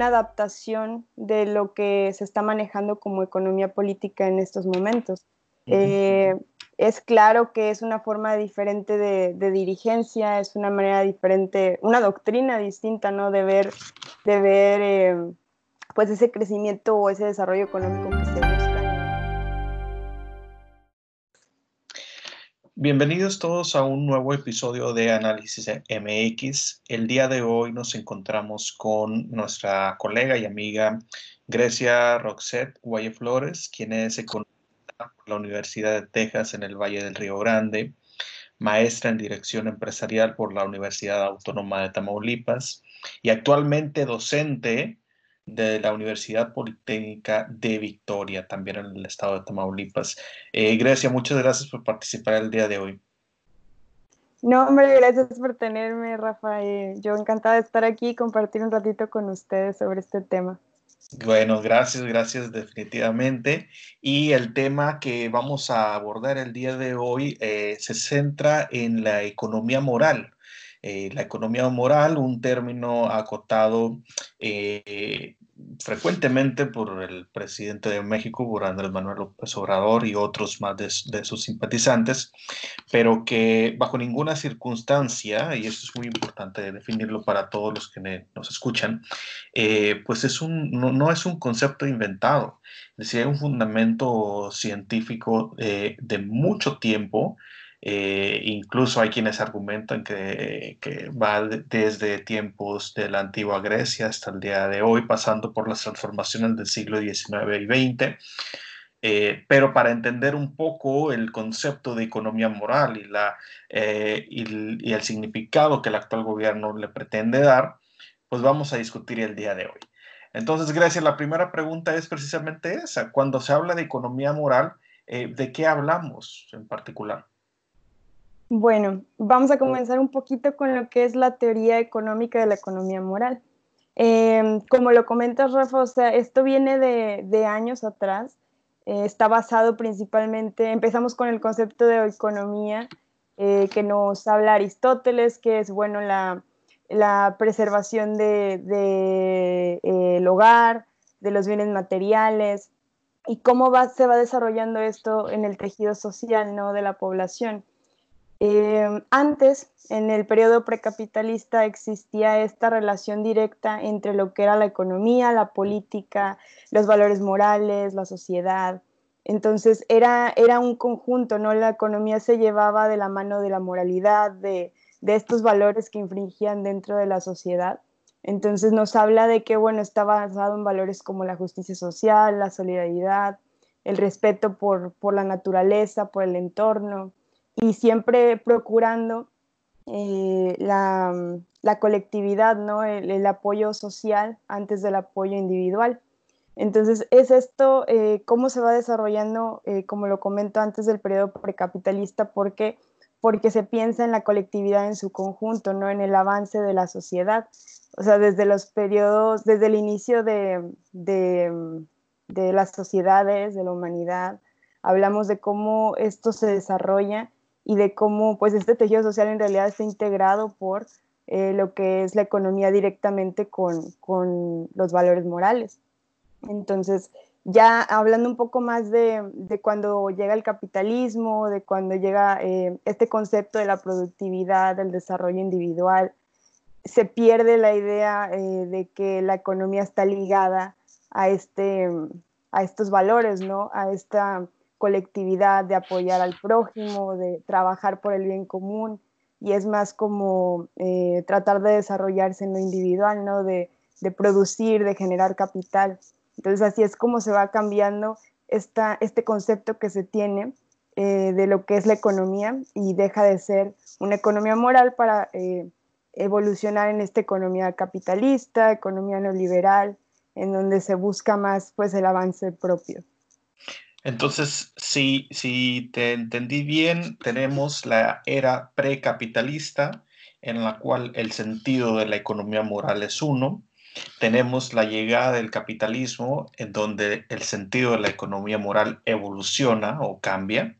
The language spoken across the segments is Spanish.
una adaptación de lo que se está manejando como economía política en estos momentos. Eh, es claro que es una forma diferente de, dirigencia, es una manera diferente, una doctrina distinta, ¿no? De ver, de ver eh, pues ese crecimiento o ese desarrollo económico que se busca. Bienvenidos todos a un nuevo episodio de Análisis MX. El día de hoy nos encontramos con nuestra colega y amiga Grecia Roxette Guaye Flores, quien es economista por la Universidad de Texas en el Valle del Río Grande, maestra en dirección empresarial por la Universidad Autónoma de Tamaulipas y actualmente docente de la Universidad Politécnica de Victoria, también en el estado de Tamaulipas. Eh, Grecia, muchas gracias por participar el día de hoy. No, hombre, gracias por tenerme, Rafa. Eh, yo encantada de estar aquí y compartir un ratito con ustedes sobre este tema. Bueno, gracias, gracias definitivamente. Y el tema que vamos a abordar el día de hoy eh, se centra en la economía moral. Eh, la economía moral, un término acotado eh, frecuentemente por el presidente de México, por Andrés Manuel López Obrador y otros más de, sus simpatizantes, pero que bajo ninguna circunstancia, y eso es muy importante definirlo para todos los que nos escuchan, eh, pues es un, no, es un concepto inventado, es decir, hay un fundamento científico de mucho tiempo eh, incluso hay quienes argumentan que, va desde tiempos de la antigua Grecia hasta el día de hoy, pasando por las transformaciones del siglo XIX y XX. Eh, pero para entender un poco el concepto de economía moral eh, y, el significado que el actual gobierno le pretende dar, pues vamos a discutir el día de hoy. Entonces, gracias. La primera pregunta es precisamente esa. Cuando se habla de economía moral, ¿de qué hablamos en particular? Bueno, vamos a comenzar un poquito con lo que es la teoría económica de la economía moral. Em, como lo comentas, Rafa, o sea, esto viene de, años atrás. Eh, está basado principalmente, empezamos con el concepto de economía eh, que nos habla Aristóteles, que es, bueno, la, preservación del de, eh, hogar, de los bienes materiales, y cómo va, se va desarrollando esto en el tejido social ¿no? de la población. Em, antes, en el periodo precapitalista, existía esta relación directa entre lo que era la economía, la política, los valores morales, la sociedad. Entonces era, era un conjunto, ¿no? La economía se llevaba de la mano de la moralidad, de, de estos valores que infringían dentro de la sociedad. Entonces nos habla de que, bueno, está basado en valores como la justicia social, la solidaridad, el respeto por, por la naturaleza, por el entorno, y siempre procurando eh, la, colectividad, ¿no? El, apoyo social antes del apoyo individual. Entonces, es esto, eh, cómo se va desarrollando, eh, como lo comento antes del periodo precapitalista, porque, porque se piensa en la colectividad en su conjunto, no en el avance de la sociedad. O sea, desde los periodos, desde el inicio de, de, de las sociedades, de la humanidad, hablamos de cómo esto se desarrolla y de cómo pues este tejido social en realidad está integrado por eh, lo que es la economía directamente con, con, los valores morales. Entonces, ya hablando un poco más de, de cuando llega el capitalismo, de cuando llega eh, este concepto de la productividad, del desarrollo individual, se pierde la idea eh, de que la economía está ligada a, este, a estos valores, ¿no? A esta colectividad, de apoyar al prójimo, de trabajar por el bien común y es más como eh, tratar de desarrollarse en lo individual, ¿no? De, producir, de generar capital. Entonces así es como se va cambiando esta, este concepto que se tiene eh, de lo que es la economía y deja de ser una economía moral para eh, evolucionar en esta economía capitalista, economía neoliberal, en donde se busca más pues el avance propio. Entonces, si, si te entendí bien, tenemos la era precapitalista en la cual el sentido de la economía moral es uno. Tenemos la llegada del capitalismo en donde el sentido de la economía moral evoluciona o cambia.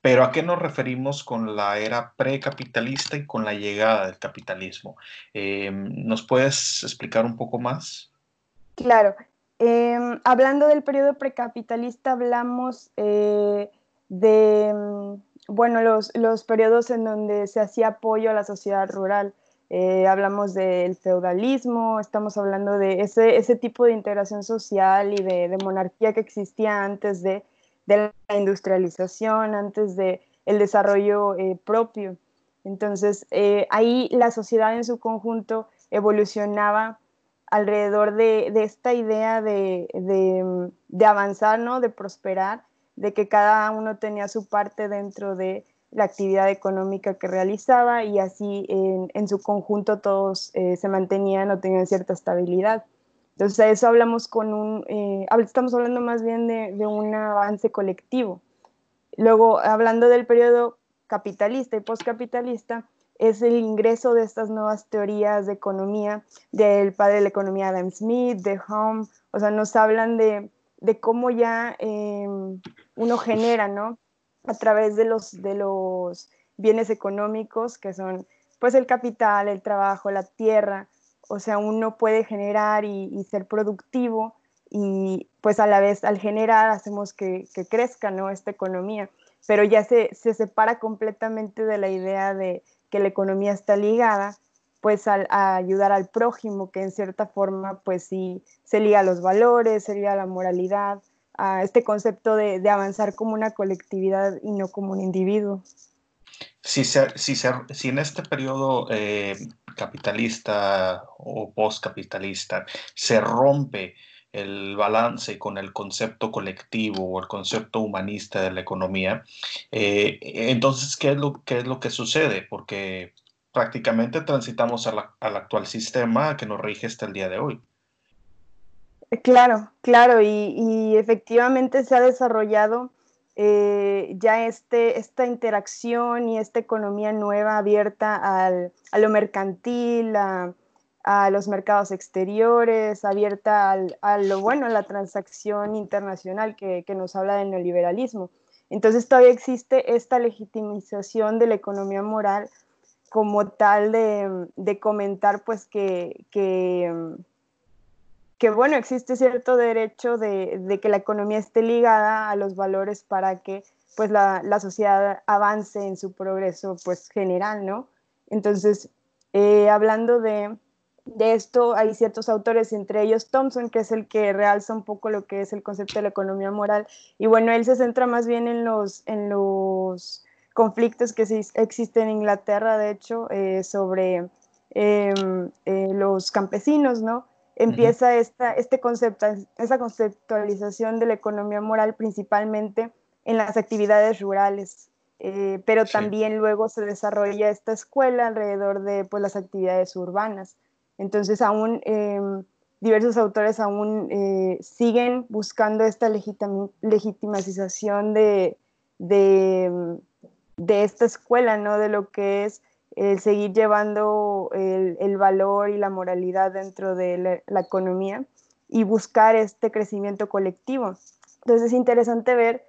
Pero ¿a qué nos referimos con la era precapitalista y con la llegada del capitalismo? Eh, ¿Nos puedes explicar un poco más? Claro. Em, hablando del periodo precapitalista, hablamos eh, de, mm, bueno, los, los, periodos en donde se hacía apoyo a la sociedad rural. Eh, hablamos del feudalismo, estamos hablando de ese, ese, tipo de integración social y de, monarquía que existía antes de, de la industrialización, antes del el desarrollo eh, propio. Entonces, ahí la sociedad en su conjunto evolucionaba alrededor de, esta idea de, avanzar, ¿no? de prosperar, de que cada uno tenía su parte dentro de la actividad económica que realizaba y así en, su conjunto todos eh, se mantenían o tenían cierta estabilidad. Entonces, a eso hablamos con un, eh, estamos hablando más bien de, de, un avance colectivo. Luego, hablando del periodo capitalista y postcapitalista, es el ingreso de estas nuevas teorías de economía del padre de la economía Adam Smith, de Home, o sea, nos hablan de, cómo ya em, uno genera, ¿no? A través de los, de los bienes económicos, que son pues el capital, el trabajo, la tierra, o sea, uno puede generar y, ser productivo y pues a la vez al generar hacemos que, crezca, ¿no? Esta economía, pero ya se, se separa completamente de la idea de, que la economía está ligada pues a, ayudar al prójimo, que en cierta forma pues sí se liga a los valores, se liga a la moralidad, a este concepto de, avanzar como una colectividad y no como un individuo. Si, si, si en este periodo eh, capitalista o postcapitalista se rompe el balance con el concepto colectivo o el concepto humanista de la economía, eh, entonces, ¿qué es, lo, ¿qué es lo que sucede? Porque prácticamente transitamos al actual sistema que nos rige hasta el día de hoy. Claro, claro, y, efectivamente se ha desarrollado eh, ya este, esta interacción y esta economía nueva abierta al, a lo mercantil, a, a los mercados exteriores, abierta a lo bueno, a la transacción internacional que, nos habla del neoliberalismo. Entonces todavía existe esta legitimización de la economía moral como tal de, comentar pues que, que, bueno, existe cierto derecho de, que la economía esté ligada a los valores para que pues la, sociedad avance en su progreso pues general, ¿no? Entonces, eh, hablando de, de esto hay ciertos autores, entre ellos Thompson, que es el que realza un poco lo que es el concepto de la economía moral. Y bueno, él se centra más bien en los, en los conflictos que existen en Inglaterra, de hecho, eh, sobre em, eh, los campesinos, ¿no? Empieza esta, este concepto, esa conceptualización de la economía moral principalmente en las actividades rurales, eh, pero también luego se desarrolla esta escuela alrededor de pues, las actividades urbanas. Entonces, aún em, diversos autores aún eh, siguen buscando esta legitimización de, de, esta escuela, ¿no? De lo que es el seguir llevando el, valor y la moralidad dentro de la, economía y buscar este crecimiento colectivo. Entonces es interesante ver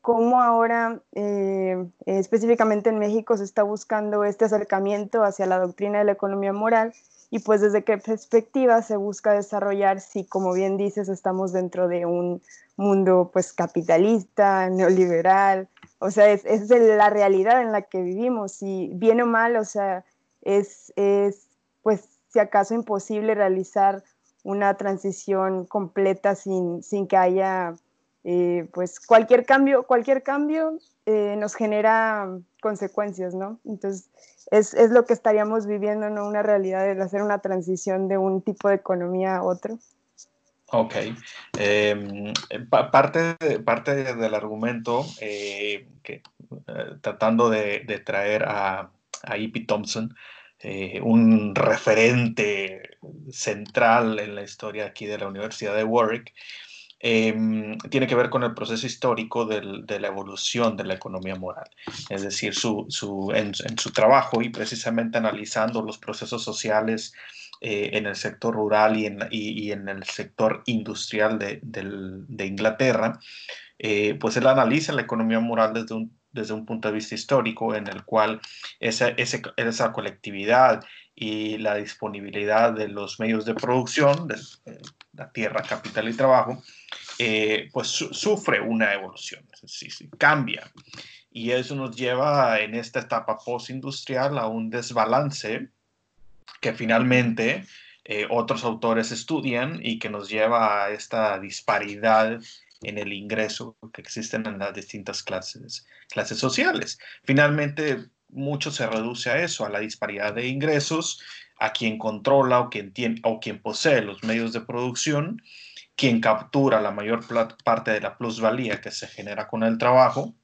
cómo ahora, eh, específicamente en México, se está buscando este acercamiento hacia la doctrina de la economía moral y pues desde qué perspectiva se busca desarrollar si, como bien dices, estamos dentro de un mundo pues capitalista, neoliberal, o sea, es, es la realidad en la que vivimos y bien o mal, o sea, es, es pues si acaso imposible realizar una transición completa sin, sin que haya eh, pues cualquier cambio, cualquier cambio eh, nos genera consecuencias, ¿no? Entonces, es, es, lo que estaríamos viviendo, ¿no? Una realidad de hacer una transición de un tipo de economía a otro. Ok. Em, parte, parte del argumento, eh, que, eh, tratando de, de, traer a, a E.P. Thompson, eh, un referente central en la historia aquí de la Universidad de Warwick, Em, tiene que ver con el proceso histórico del, de la evolución de la economía moral, es decir, su, su, en, su trabajo y precisamente analizando los procesos sociales eh, en el sector rural y en, y, en el sector industrial de, de Inglaterra, eh, pues él analiza la economía moral desde un, desde un punto de vista histórico en el cual esa, esa, esa colectividad y la disponibilidad de los medios de producción, de, la tierra, capital y trabajo, eh, pues sufre una evolución, sí, sí, cambia. Y eso nos lleva en esta etapa postindustrial a un desbalance que finalmente eh, otros autores estudian y que nos lleva a esta disparidad en el ingreso que existen en las distintas clases, clases sociales. Finalmente, mucho se reduce a eso, a la disparidad de ingresos, a quien controla o quien, tiene, o quien posee los medios de producción, quien captura la mayor parte de la plusvalía que se genera con el trabajo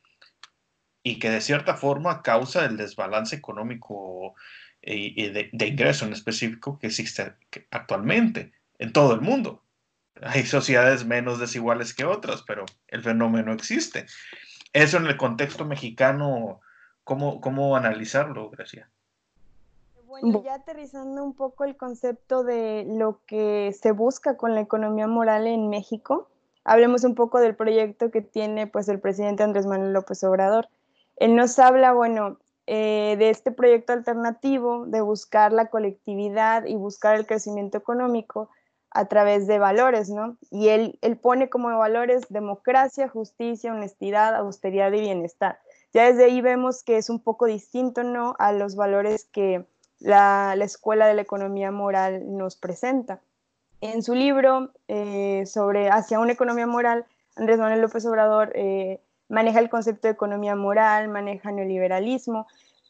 y que de cierta forma causa el desbalance económico y, de, de, ingreso en específico que existe actualmente en todo el mundo. Hay sociedades menos desiguales que otras, pero el fenómeno existe. Eso en el contexto mexicano, ¿cómo, cómo analizarlo, Gracia? Bueno, ya aterrizando un poco el concepto de lo que se busca con la economía moral en México, hablemos un poco del proyecto que tiene pues el presidente Andrés Manuel López Obrador. Él nos habla, bueno, eh, de este proyecto alternativo de buscar la colectividad y buscar el crecimiento económico a través de valores, ¿no? Y él, él pone como valores democracia, justicia, honestidad, austeridad y bienestar. Ya desde ahí vemos que es un poco distinto, ¿no? A los valores que la, la Escuela de la Economía Moral nos presenta. En su libro eh, sobre Hacia una economía moral, Andrés Manuel López Obrador eh, maneja el concepto de economía moral, maneja neoliberalismo,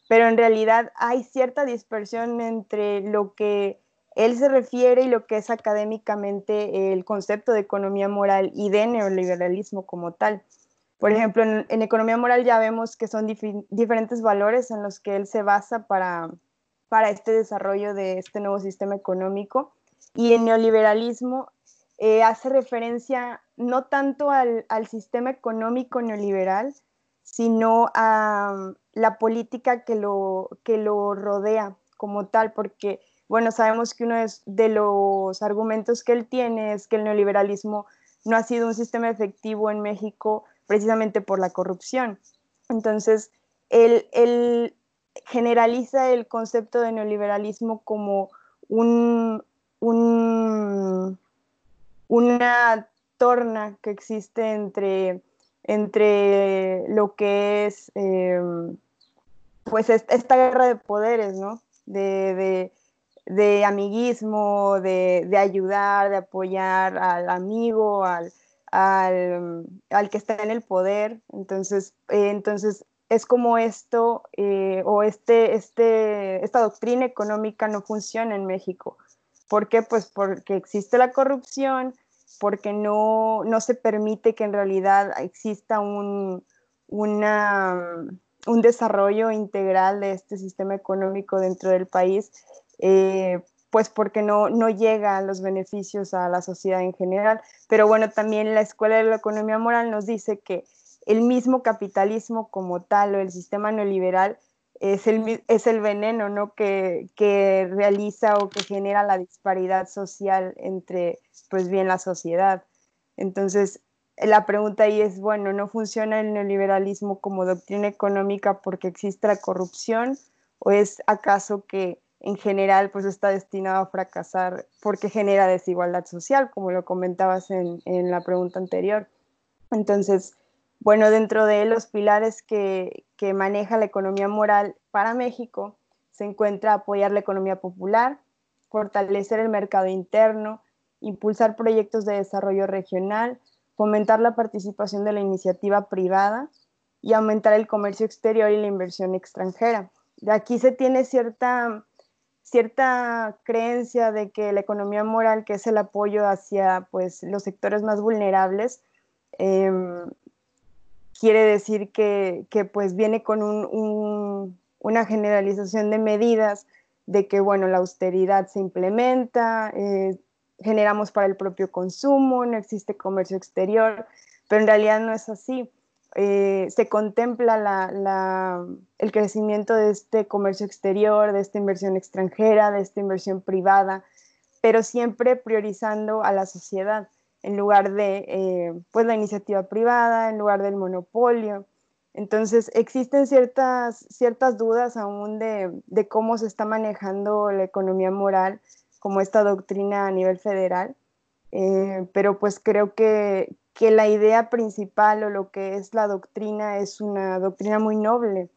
pero en realidad hay cierta dispersión entre lo que él se refiere y lo que es académicamente el concepto de economía moral y de neoliberalismo como tal. Por ejemplo, en, economía moral ya vemos que son diferentes valores en los que él se basa para, para este desarrollo de este nuevo sistema económico. Y en neoliberalismo eh, hace referencia no tanto al, sistema económico neoliberal, sino a um, la política que lo, que lo rodea como tal, porque, bueno, sabemos que uno de los argumentos que él tiene es que el neoliberalismo no ha sido un sistema efectivo en México precisamente por la corrupción. Entonces, él, generaliza el concepto de neoliberalismo como un, un una torna que existe entre, entre lo que es em, pues esta guerra de poderes, ¿no? De, amiguismo, de, ayudar, de apoyar al amigo, al, al, que está en el poder. Entonces, eh, entonces es como esto eh, o este, este, esta doctrina económica no funciona en México. ¿Por qué? Pues porque existe la corrupción, porque no, se permite que en realidad exista un, un desarrollo integral de este sistema económico dentro del país, eh, pues porque no, no llegan los beneficios a la sociedad en general. Pero bueno, también la Escuela de la Economía Moral nos dice que el mismo capitalismo como tal o el sistema neoliberal es el, es el veneno ¿no? que, que, realiza o que genera la disparidad social entre, pues bien, la sociedad. Entonces, la pregunta ahí es, bueno, ¿no funciona el neoliberalismo como doctrina económica porque existe la corrupción o es acaso que en general pues está destinado a fracasar porque genera desigualdad social, como lo comentabas en, en la pregunta anterior? Entonces, bueno, dentro de los pilares que, maneja la economía moral para México se encuentra apoyar la economía popular, fortalecer el mercado interno, impulsar proyectos de desarrollo regional, fomentar la participación de la iniciativa privada y aumentar el comercio exterior y la inversión extranjera. De aquí se tiene cierta, cierta creencia de que la economía moral, que es el apoyo hacia pues, los sectores más vulnerables, em, quiere decir que, pues viene con una generalización de medidas de que, bueno, la austeridad se implementa, eh, generamos para el propio consumo, no existe comercio exterior, pero en realidad no es así. Eh, se contempla el crecimiento de este comercio exterior, de esta inversión extranjera, de esta inversión privada, pero siempre priorizando a la sociedad en lugar de eh, pues la iniciativa privada, en lugar del monopolio. Entonces existen ciertas, ciertas dudas aún de, cómo se está manejando la economía moral como esta doctrina a nivel federal. eh, pero pues creo que, que la idea principal o lo que es la doctrina es una doctrina muy noble.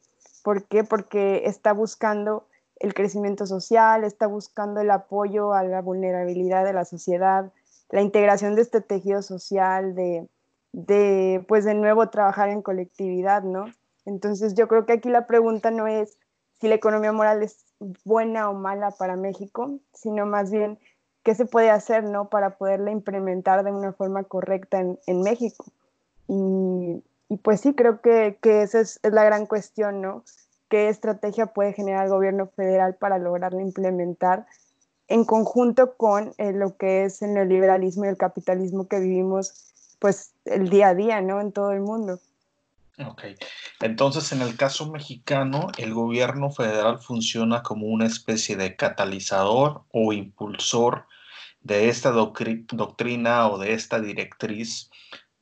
¿Por qué? Porque está buscando el crecimiento social, está buscando el apoyo a la vulnerabilidad de la sociedad, la integración de este tejido social, de, de, pues de nuevo trabajar en colectividad, ¿no? Entonces yo creo que aquí la pregunta no es si la economía moral es buena o mala para México, sino más bien qué se puede hacer, ¿no? Para poderla implementar de una forma correcta en, México. Y, pues sí, creo que, esa es, la gran cuestión, ¿no? ¿Qué estrategia puede generar el gobierno federal para lograrla implementar en conjunto con eh, lo que es el neoliberalismo y el capitalismo que vivimos pues el día a día, ¿no? En todo el mundo. Ok, entonces en el caso mexicano, el gobierno federal funciona como una especie de catalizador o impulsor de esta doctrina o de esta directriz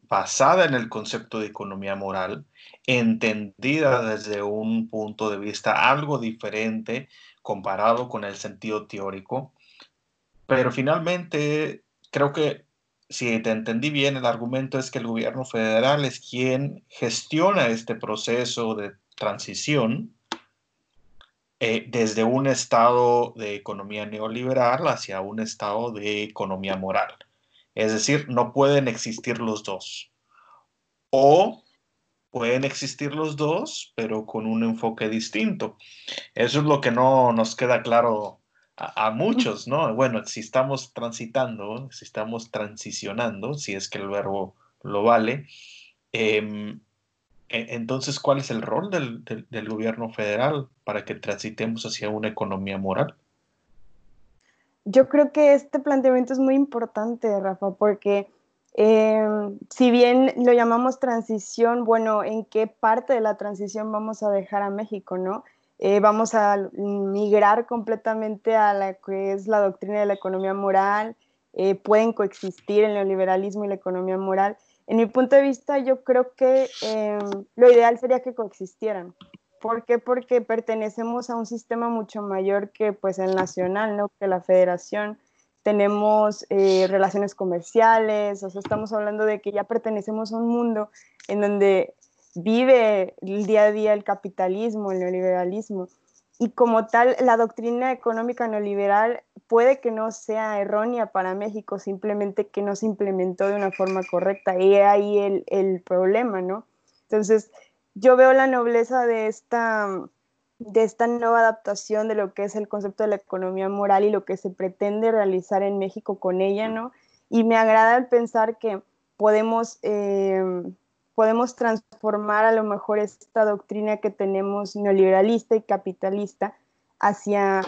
basada en el concepto de economía moral, entendida desde un punto de vista algo diferente comparado con el sentido teórico, pero finalmente creo que si te entendí bien, el argumento es que el gobierno federal es quien gestiona este proceso de transición eh, desde un estado de economía neoliberal hacia un estado de economía moral. Es decir, no pueden existir los dos. O pueden existir los dos, pero con un enfoque distinto. Eso es lo que no nos queda claro a, muchos, ¿no? Bueno, si estamos transitando, si estamos transicionando, si es que el verbo lo vale, em, e, entonces, ¿cuál es el rol del, gobierno federal para que transitemos hacia una economía moral? Yo creo que este planteamiento es muy importante, Rafa, porque em, si bien lo llamamos transición, bueno, ¿en qué parte de la transición vamos a dejar a México, no? Eh, vamos a migrar completamente a la que es la doctrina de la economía moral, eh, pueden coexistir el neoliberalismo y la economía moral. En mi punto de vista, yo creo que em, lo ideal sería que coexistieran. ¿Por qué? Porque pertenecemos a un sistema mucho mayor que pues el nacional, ¿no? Que la federación. Tenemos eh, relaciones comerciales, o sea, estamos hablando de que ya pertenecemos a un mundo en donde vive el día a día el capitalismo, el neoliberalismo. Y como tal, la doctrina económica neoliberal puede que no sea errónea para México, simplemente que no se implementó de una forma correcta. Y ahí el, el problema, ¿no? Entonces, yo veo la nobleza de esta, de esta nueva adaptación de lo que es el concepto de la economía moral y lo que se pretende realizar en México con ella, ¿no? Y me agrada el pensar que podemos... Eh, podemos transformar a lo mejor esta doctrina que tenemos neoliberalista y capitalista hacia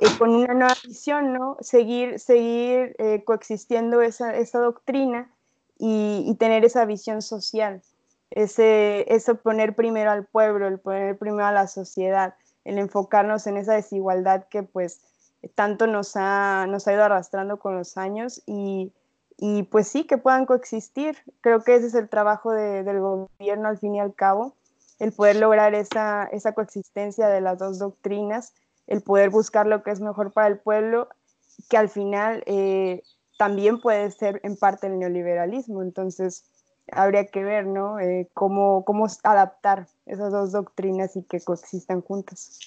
eh, con una nueva visión, ¿no? Seguir, seguir eh, coexistiendo esa, esa doctrina y, tener esa visión social, ese, eso poner primero al pueblo, el poner primero a la sociedad, el enfocarnos en esa desigualdad que pues tanto nos ha, nos ha ido arrastrando con los años y, y pues sí, que puedan coexistir. Creo que ese es el trabajo del gobierno al fin y al cabo, el poder lograr esa, esa coexistencia de las dos doctrinas, el poder buscar lo que es mejor para el pueblo, que al final eh, también puede ser en parte el neoliberalismo. Entonces, habría que ver, ¿no? Eh, cómo, cómo adaptar esas dos doctrinas y que coexistan juntas.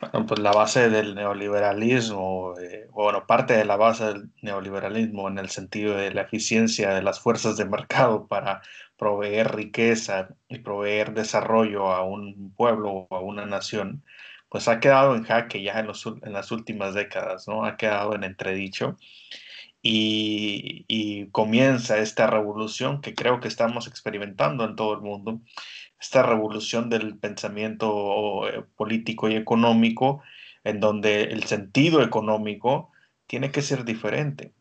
Bueno, pues la base del neoliberalismo, eh, bueno, parte de la base del neoliberalismo en el sentido de la eficiencia de las fuerzas de mercado para proveer riqueza y proveer desarrollo a un pueblo o a una nación, pues ha quedado en jaque ya en, las últimas décadas, ¿no? Ha quedado en entredicho. Y comienza esta revolución que creo que estamos experimentando en todo el mundo, esta revolución del pensamiento eh, político y económico, en donde el sentido económico tiene que ser diferente.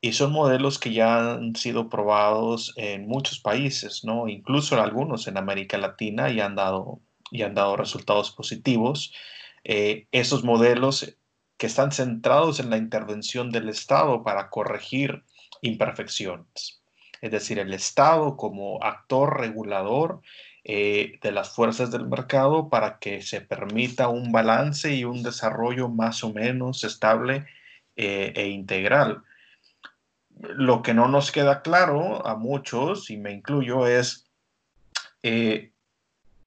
Y son modelos que ya han sido probados en muchos países, ¿no? Incluso en algunos en América Latina y han dado, y han dado resultados positivos. Eh, esos modelos que están centrados en la intervención del Estado para corregir imperfecciones. Es decir, el Estado como actor regulador eh, de las fuerzas del mercado para que se permita un balance y un desarrollo más o menos estable eh, e integral. lo que no nos queda claro a muchos, y me incluyo, es eh,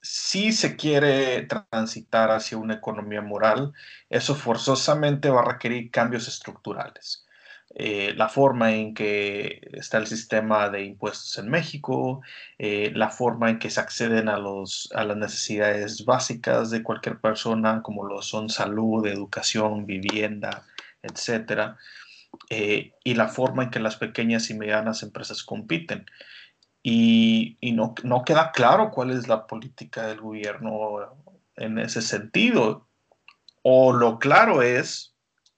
si se quiere transitar hacia una economía moral, eso forzosamente va a requerir cambios estructurales. Eh, la forma en que está el sistema de impuestos en México, eh, la forma en que se acceden a, los, a las necesidades básicas de cualquier persona, como lo son salud, educación, vivienda, etcétera, eh, y la forma en que las pequeñas y medianas empresas compiten. Y, y no, no queda claro cuál es la política del gobierno en ese sentido. O lo claro es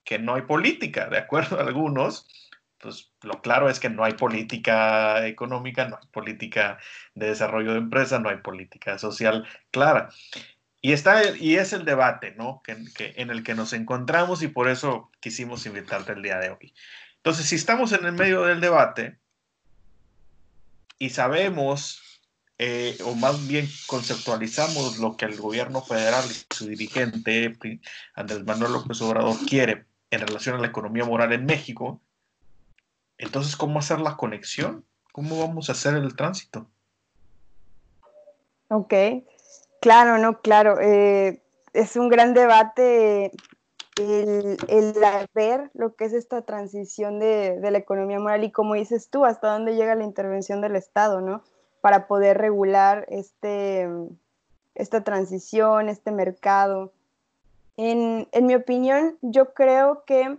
que no hay política, de acuerdo a algunos, pues lo claro es que no hay política económica, no hay política de desarrollo de empresas, no hay política social clara. Y, está, y es el debate, ¿no? Que, en el que nos encontramos y por eso quisimos invitarte el día de hoy. Entonces, si estamos en el medio del debate y sabemos, eh, o más bien conceptualizamos lo que el gobierno federal y su dirigente, Andrés Manuel López Obrador, quiere en relación a la economía moral en México, entonces, ¿cómo hacer la conexión? ¿Cómo vamos a hacer el tránsito? Ok, claro, no, claro. Eh, es un gran debate el, ver lo que es esta transición de, de, la economía moral y como dices tú, hasta dónde llega la intervención del Estado, ¿no? Para poder regular este, esta transición, este mercado. En, mi opinión, yo creo que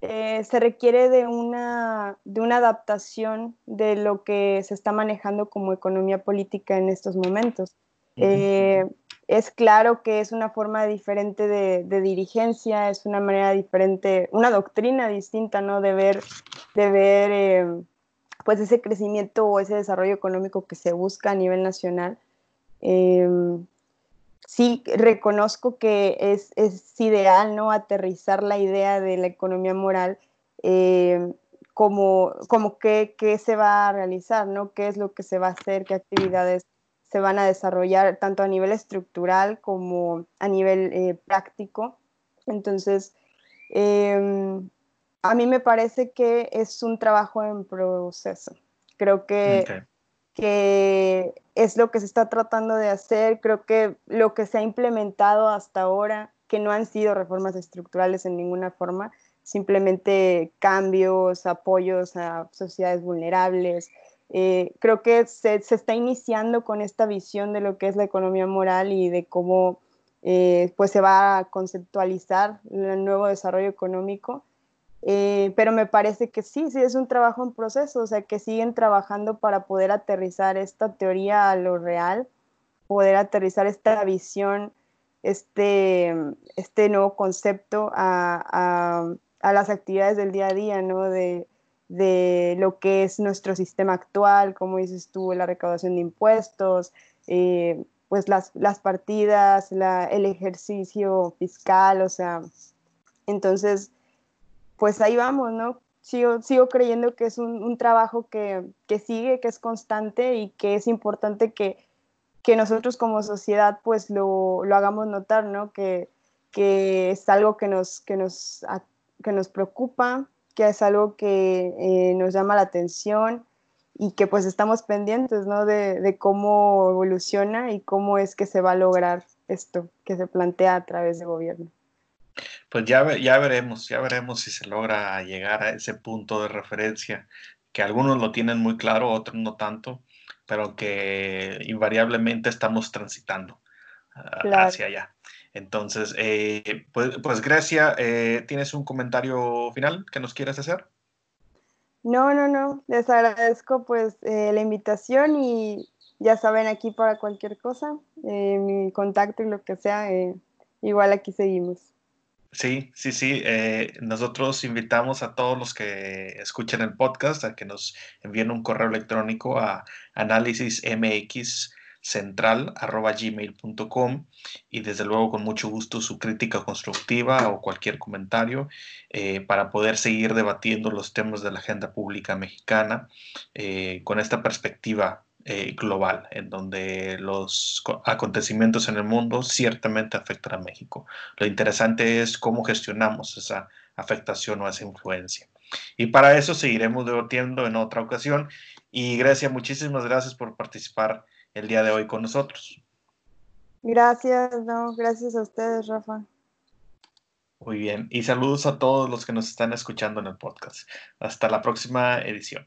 eh, se requiere de una, de una adaptación de lo que se está manejando como economía política en estos momentos. Eh, es claro que es una forma diferente de, dirigencia, es una manera diferente, una doctrina distinta, ¿no? De ver, de ver eh, pues ese crecimiento o ese desarrollo económico que se busca a nivel nacional sí reconozco que es, ideal, ¿no? Aterrizar la idea de la economía moral eh, como, como qué, se va a realizar, ¿no? ¿Qué es lo que se va a hacer? ¿Qué actividades se van a desarrollar tanto a nivel estructural como a nivel eh, práctico? Entonces, em, a mí me parece que es un trabajo en proceso. Creo que que es lo que se está tratando de hacer. Creo que lo que se ha implementado hasta ahora, que no han sido reformas estructurales en ninguna forma, simplemente cambios, apoyos a sociedades vulnerables. Eh, creo que se, está iniciando con esta visión de lo que es la economía moral y de cómo eh, pues se va a conceptualizar el nuevo desarrollo económico eh, pero me parece que sí, sí es un trabajo en proceso, o sea, que siguen trabajando para poder aterrizar esta teoría a lo real, poder aterrizar esta visión, este, este nuevo concepto a, a, las actividades del día a día, ¿no? De, de, lo que es nuestro sistema actual, como dices tú, la recaudación de impuestos, eh, pues las, las partidas, la, el ejercicio fiscal, o sea, entonces pues ahí vamos, ¿no? Sigo, sigo creyendo que es un, trabajo que, sigue, que es constante y que es importante que, nosotros como sociedad pues lo, hagamos notar, ¿no? Que, es algo que nos, que nos, que nos preocupa, que es algo que eh, nos llama la atención y que pues estamos pendientes, ¿no? De, de, cómo evoluciona y cómo es que se va a lograr esto que se plantea a través del gobierno. Pues ya, ya veremos, ya veremos si se logra llegar a ese punto de referencia, que algunos lo tienen muy claro, otros no tanto, pero que invariablemente estamos transitando ah, hacia allá. Entonces, eh, pues, pues, Grecia, eh, ¿tienes un comentario final que nos quieras hacer? No, no, no, les agradezco pues eh, la invitación y ya saben aquí para cualquier cosa, mi contacto y lo que sea, igual aquí seguimos. Sí, sí, sí. Eh, nosotros invitamos a todos los que escuchen el podcast a que nos envíen un correo electrónico a análisismxcentral.gmail.com y desde luego con mucho gusto su crítica constructiva o cualquier comentario eh, para poder seguir debatiendo los temas de la agenda pública mexicana eh, con esta perspectiva eh, global, en donde los acontecimientos en el mundo ciertamente afectan a México. Lo interesante es cómo gestionamos esa afectación o esa influencia. Y para eso seguiremos debatiendo en otra ocasión. Y Grecia, muchísimas gracias por participar el día de hoy con nosotros. Gracias, no, gracias a ustedes, Rafa. Muy bien, y saludos a todos los que nos están escuchando en el podcast. Hasta la próxima edición.